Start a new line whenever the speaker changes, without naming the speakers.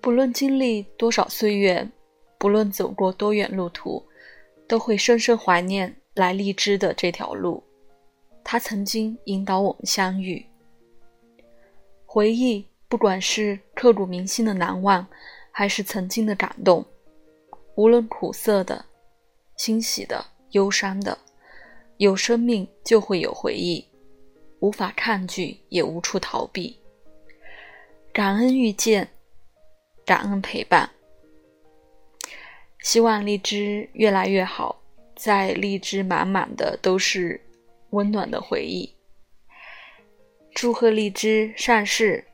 不论经历多少岁月，不论走过多远路途，都会深深怀念来荔枝的这条路。它曾经引导我们相遇。回忆，不管是刻骨铭心的难忘，还是曾经的感动，无论苦涩的、欣喜的、忧伤的，有生命就会有回忆，无法抗拒，也无处逃避。感恩遇见，感恩陪伴。希望荔枝越来越好，在荔枝满满的都是温暖的回忆。祝贺荔枝上市！